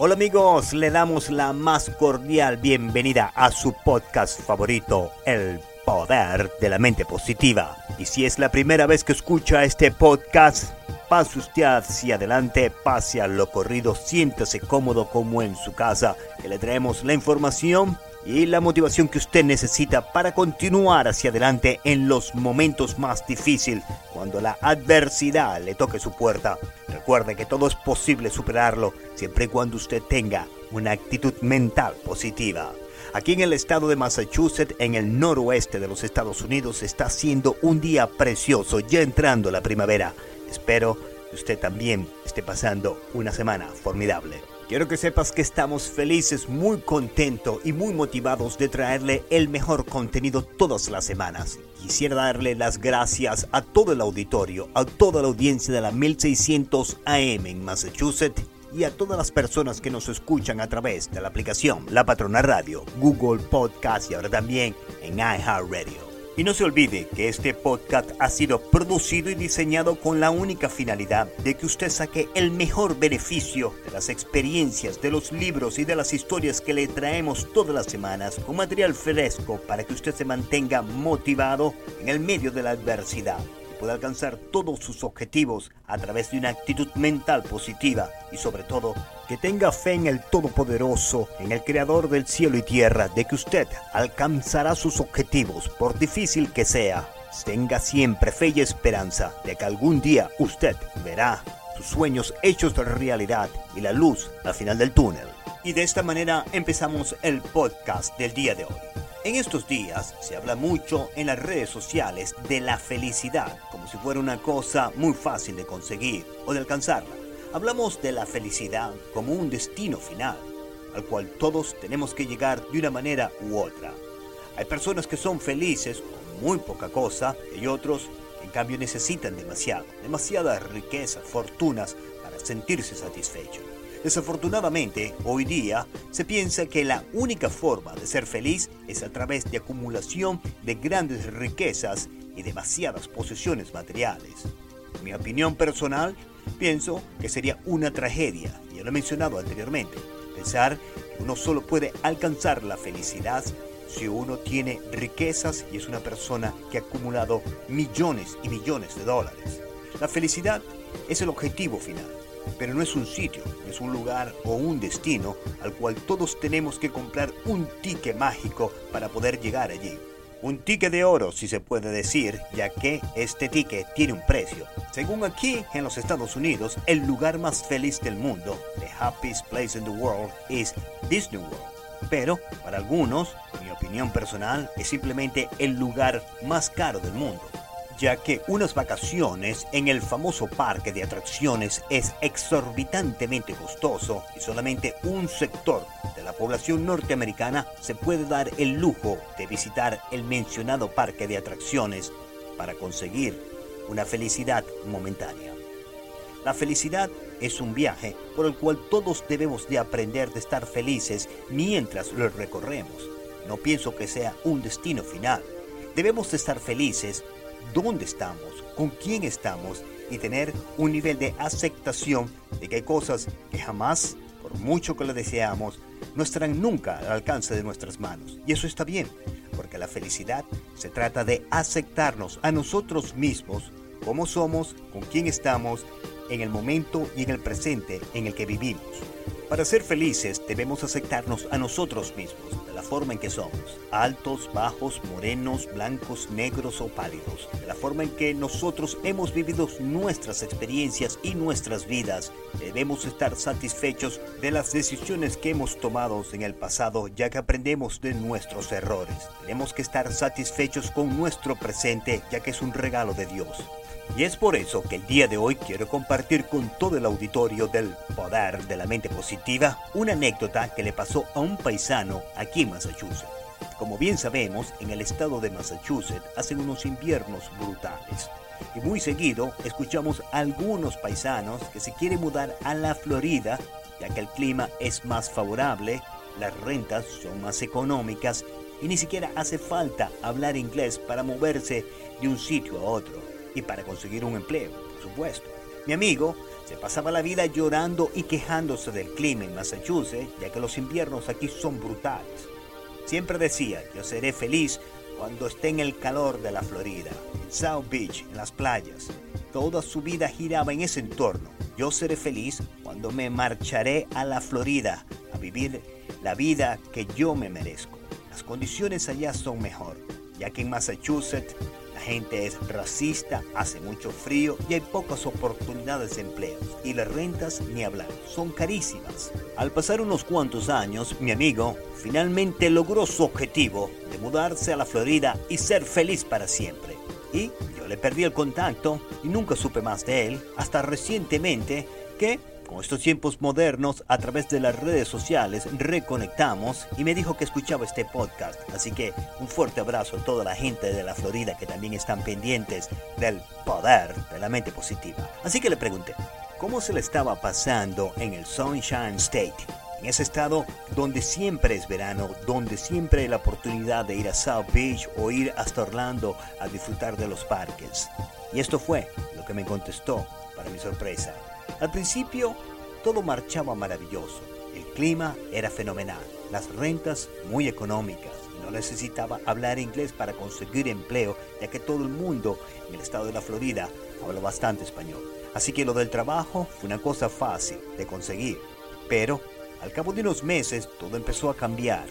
Hola amigos, le damos la más cordial bienvenida a su podcast favorito, El Poder de la Mente Positiva. Y si es la primera vez que escucha este podcast, pase usted hacia adelante, pase a lo corrido, siéntase cómodo como en su casa, que le traemos la información y la motivación que usted necesita para continuar hacia adelante en los momentos más difíciles, cuando la adversidad le toque su puerta. Recuerde que todo es posible superarlo siempre y cuando usted tenga una actitud mental positiva. Aquí en el estado de Massachusetts, en el noroeste de los Estados Unidos, está siendo un día precioso, ya entrando la primavera. Espero que usted también esté pasando una semana formidable. Quiero que sepas que estamos felices, muy contentos y muy motivados de traerle el mejor contenido todas las semanas. Quisiera darle las gracias a todo el auditorio, a toda la audiencia de la 1600 AM en Massachusetts y a todas las personas que nos escuchan a través de la aplicación La Patrona Radio, Google Podcast y ahora también en iHeartRadio. Y no se olvide que este podcast ha sido producido y diseñado con la única finalidad de que usted saque el mejor beneficio de las experiencias, de los libros y de las historias que le traemos todas las semanas con material fresco para que usted se mantenga motivado en el medio de la adversidad pueda alcanzar todos sus objetivos a través de una actitud mental positiva y sobre todo que tenga fe en el Todopoderoso, en el Creador del cielo y tierra, de que usted alcanzará sus objetivos por difícil que sea. Tenga siempre fe y esperanza de que algún día usted verá sus sueños hechos de realidad y la luz al final del túnel. Y de esta manera empezamos el podcast del día de hoy. En estos días se habla mucho en las redes sociales de la felicidad, como si fuera una cosa muy fácil de conseguir o de alcanzarla. Hablamos de la felicidad como un destino final, al cual todos tenemos que llegar de una manera u otra. Hay personas que son felices con muy poca cosa y otros que en cambio necesitan demasiado, demasiadas riquezas, fortunas para sentirse satisfechos. Desafortunadamente, hoy día se piensa que la única forma de ser feliz es a través de acumulación de grandes riquezas y demasiadas posesiones materiales. En mi opinión personal, pienso que sería una tragedia, ya lo he mencionado anteriormente, pensar que uno solo puede alcanzar la felicidad si uno tiene riquezas y es una persona que ha acumulado millones y millones de dólares. La felicidad es el objetivo final pero no es un sitio, es un lugar o un destino al cual todos tenemos que comprar un ticket mágico para poder llegar allí. Un ticket de oro, si se puede decir, ya que este ticket tiene un precio. Según aquí en los Estados Unidos, el lugar más feliz del mundo, the happiest place in the world, es Disney World. Pero para algunos, mi opinión personal, es simplemente el lugar más caro del mundo ya que unas vacaciones en el famoso parque de atracciones es exorbitantemente costoso y solamente un sector de la población norteamericana se puede dar el lujo de visitar el mencionado parque de atracciones para conseguir una felicidad momentánea. La felicidad es un viaje por el cual todos debemos de aprender de estar felices mientras lo recorremos. No pienso que sea un destino final. Debemos de estar felices dónde estamos, con quién estamos y tener un nivel de aceptación de que hay cosas que jamás, por mucho que lo deseamos, no estarán nunca al alcance de nuestras manos. Y eso está bien, porque la felicidad se trata de aceptarnos a nosotros mismos, como somos, con quién estamos, en el momento y en el presente en el que vivimos. Para ser felices debemos aceptarnos a nosotros mismos, la forma en que somos, altos, bajos, morenos, blancos, negros o pálidos, de la forma en que nosotros hemos vivido nuestras experiencias y nuestras vidas. Debemos estar satisfechos de las decisiones que hemos tomado en el pasado, ya que aprendemos de nuestros errores. Tenemos que estar satisfechos con nuestro presente, ya que es un regalo de Dios. Y es por eso que el día de hoy quiero compartir con todo el auditorio del Poder de la Mente Positiva una anécdota que le pasó a un paisano aquí en Massachusetts. Como bien sabemos, en el estado de Massachusetts hacen unos inviernos brutales. Y muy seguido escuchamos a algunos paisanos que se quieren mudar a la Florida, ya que el clima es más favorable, las rentas son más económicas y ni siquiera hace falta hablar inglés para moverse de un sitio a otro y para conseguir un empleo, por supuesto. Mi amigo se pasaba la vida llorando y quejándose del clima en Massachusetts, ya que los inviernos aquí son brutales. Siempre decía, yo seré feliz cuando esté en el calor de la Florida, en South Beach, en las playas. Toda su vida giraba en ese entorno. Yo seré feliz cuando me marcharé a la Florida a vivir la vida que yo me merezco. Las condiciones allá son mejor, ya que en Massachusetts la gente es racista, hace mucho frío y hay pocas oportunidades de empleo. Y las rentas, ni hablar, son carísimas. Al pasar unos cuantos años, mi amigo finalmente logró su objetivo de mudarse a la Florida y ser feliz para siempre. Y yo le perdí el contacto y nunca supe más de él hasta recientemente que con estos tiempos modernos, a través de las redes sociales, reconectamos y me dijo que escuchaba este podcast. Así que un fuerte abrazo a toda la gente de la Florida que también están pendientes del poder de la mente positiva. Así que le pregunté, ¿cómo se le estaba pasando en el Sunshine State? En ese estado donde siempre es verano, donde siempre hay la oportunidad de ir a South Beach o ir hasta Orlando a disfrutar de los parques. Y esto fue lo que me contestó, para mi sorpresa. Al principio todo marchaba maravilloso. El clima era fenomenal, las rentas muy económicas no necesitaba hablar inglés para conseguir empleo, ya que todo el mundo en el estado de la Florida habla bastante español. Así que lo del trabajo fue una cosa fácil de conseguir. Pero al cabo de unos meses todo empezó a cambiar.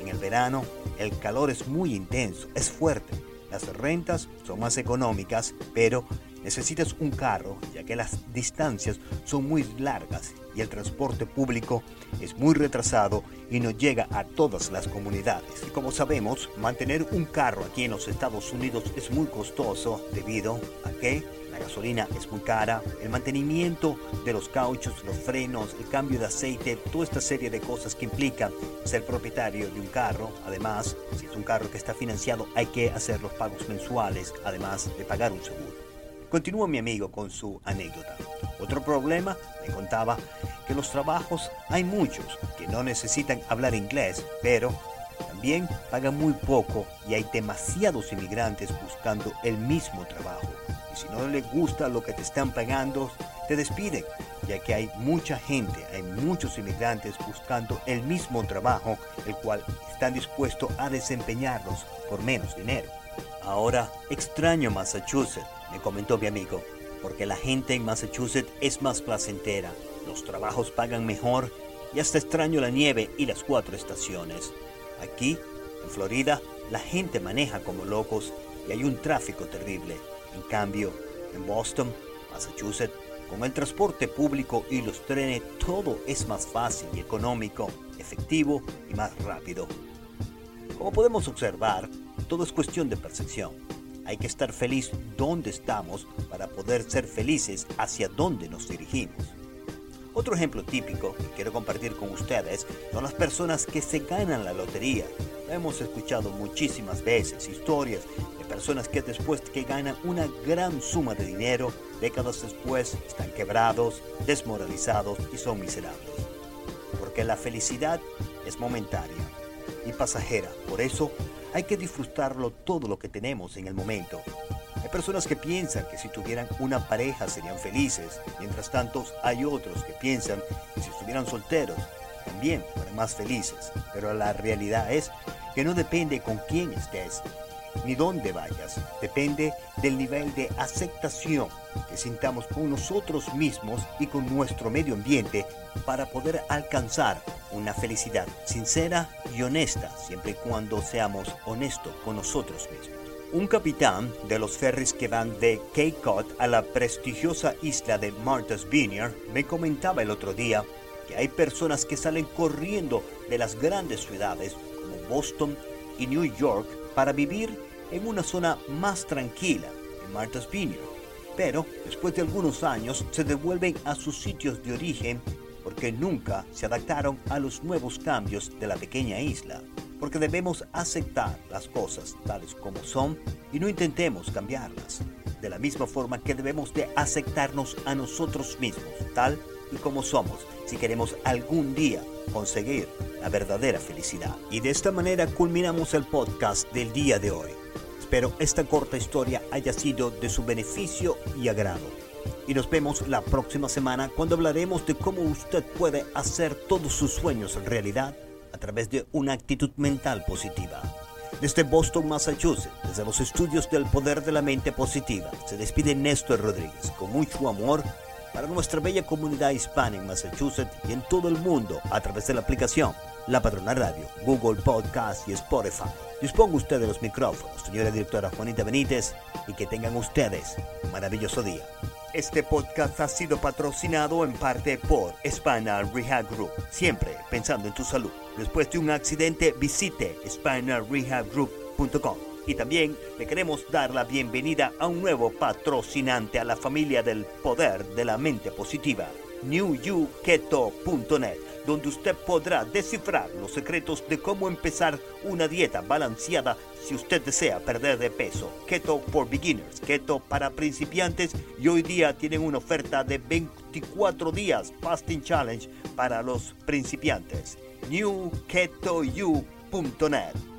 En el verano el calor es muy intenso, es fuerte. Las rentas son más económicas, pero necesitas un carro ya que las distancias son muy largas y el transporte público es muy retrasado y no llega a todas las comunidades. Y como sabemos, mantener un carro aquí en los Estados Unidos es muy costoso debido a que la gasolina es muy cara, el mantenimiento de los cauchos, los frenos, el cambio de aceite, toda esta serie de cosas que implica ser propietario de un carro. Además, si es un carro que está financiado, hay que hacer los pagos mensuales, además de pagar un seguro. Continúa mi amigo con su anécdota. Otro problema, me contaba, que los trabajos hay muchos que no necesitan hablar inglés, pero también pagan muy poco y hay demasiados inmigrantes buscando el mismo trabajo. Y si no les gusta lo que te están pagando, te despiden, ya que hay mucha gente, hay muchos inmigrantes buscando el mismo trabajo, el cual están dispuestos a desempeñarlos por menos dinero. Ahora extraño Massachusetts me comentó mi amigo, porque la gente en Massachusetts es más placentera, los trabajos pagan mejor y hasta extraño la nieve y las cuatro estaciones. Aquí, en Florida, la gente maneja como locos y hay un tráfico terrible. En cambio, en Boston, Massachusetts, con el transporte público y los trenes, todo es más fácil y económico, efectivo y más rápido. Como podemos observar, todo es cuestión de percepción. Hay que estar feliz donde estamos para poder ser felices hacia donde nos dirigimos. Otro ejemplo típico que quiero compartir con ustedes son las personas que se ganan la lotería. Hemos escuchado muchísimas veces historias de personas que después que ganan una gran suma de dinero, décadas después están quebrados, desmoralizados y son miserables. Porque la felicidad es momentánea y pasajera. Por eso hay que disfrutarlo todo lo que tenemos en el momento. Hay personas que piensan que si tuvieran una pareja serían felices, mientras tanto hay otros que piensan que si estuvieran solteros también fueran más felices. Pero la realidad es que no depende con quién estés ni dónde vayas, depende del nivel de aceptación que sintamos con nosotros mismos y con nuestro medio ambiente para poder alcanzar una felicidad sincera y honesta, siempre y cuando seamos honestos con nosotros mismos. Un capitán de los ferries que van de Cape Cod a la prestigiosa isla de Martha's Vineyard me comentaba el otro día que hay personas que salen corriendo de las grandes ciudades como Boston y New York para vivir en una zona más tranquila, en Martha's Vineyard. Pero después de algunos años se devuelven a sus sitios de origen porque nunca se adaptaron a los nuevos cambios de la pequeña isla. Porque debemos aceptar las cosas tales como son y no intentemos cambiarlas. De la misma forma que debemos de aceptarnos a nosotros mismos, tal y como somos, si queremos algún día conseguir la verdadera felicidad. Y de esta manera culminamos el podcast del día de hoy. Espero esta corta historia haya sido de su beneficio y agrado. Y nos vemos la próxima semana cuando hablaremos de cómo usted puede hacer todos sus sueños realidad a través de una actitud mental positiva. Desde Boston, Massachusetts, desde los estudios del poder de la mente positiva, se despide Néstor Rodríguez con mucho amor para nuestra bella comunidad hispana en Massachusetts y en todo el mundo a través de la aplicación La Patrona Radio, Google Podcast y Spotify. Disponga usted de los micrófonos, señora directora Juanita Benítez, y que tengan ustedes un maravilloso día. Este podcast ha sido patrocinado en parte por Spinal Rehab Group, siempre pensando en tu salud. Después de un accidente, visite spinalrehabgroup.com. Y también le queremos dar la bienvenida a un nuevo patrocinante a la familia del poder de la mente positiva, newyouketo.net, donde usted podrá descifrar los secretos de cómo empezar una dieta balanceada si usted desea perder de peso. Keto for Beginners, Keto para principiantes y hoy día tienen una oferta de 24 días Fasting Challenge para los principiantes. newketoyou.net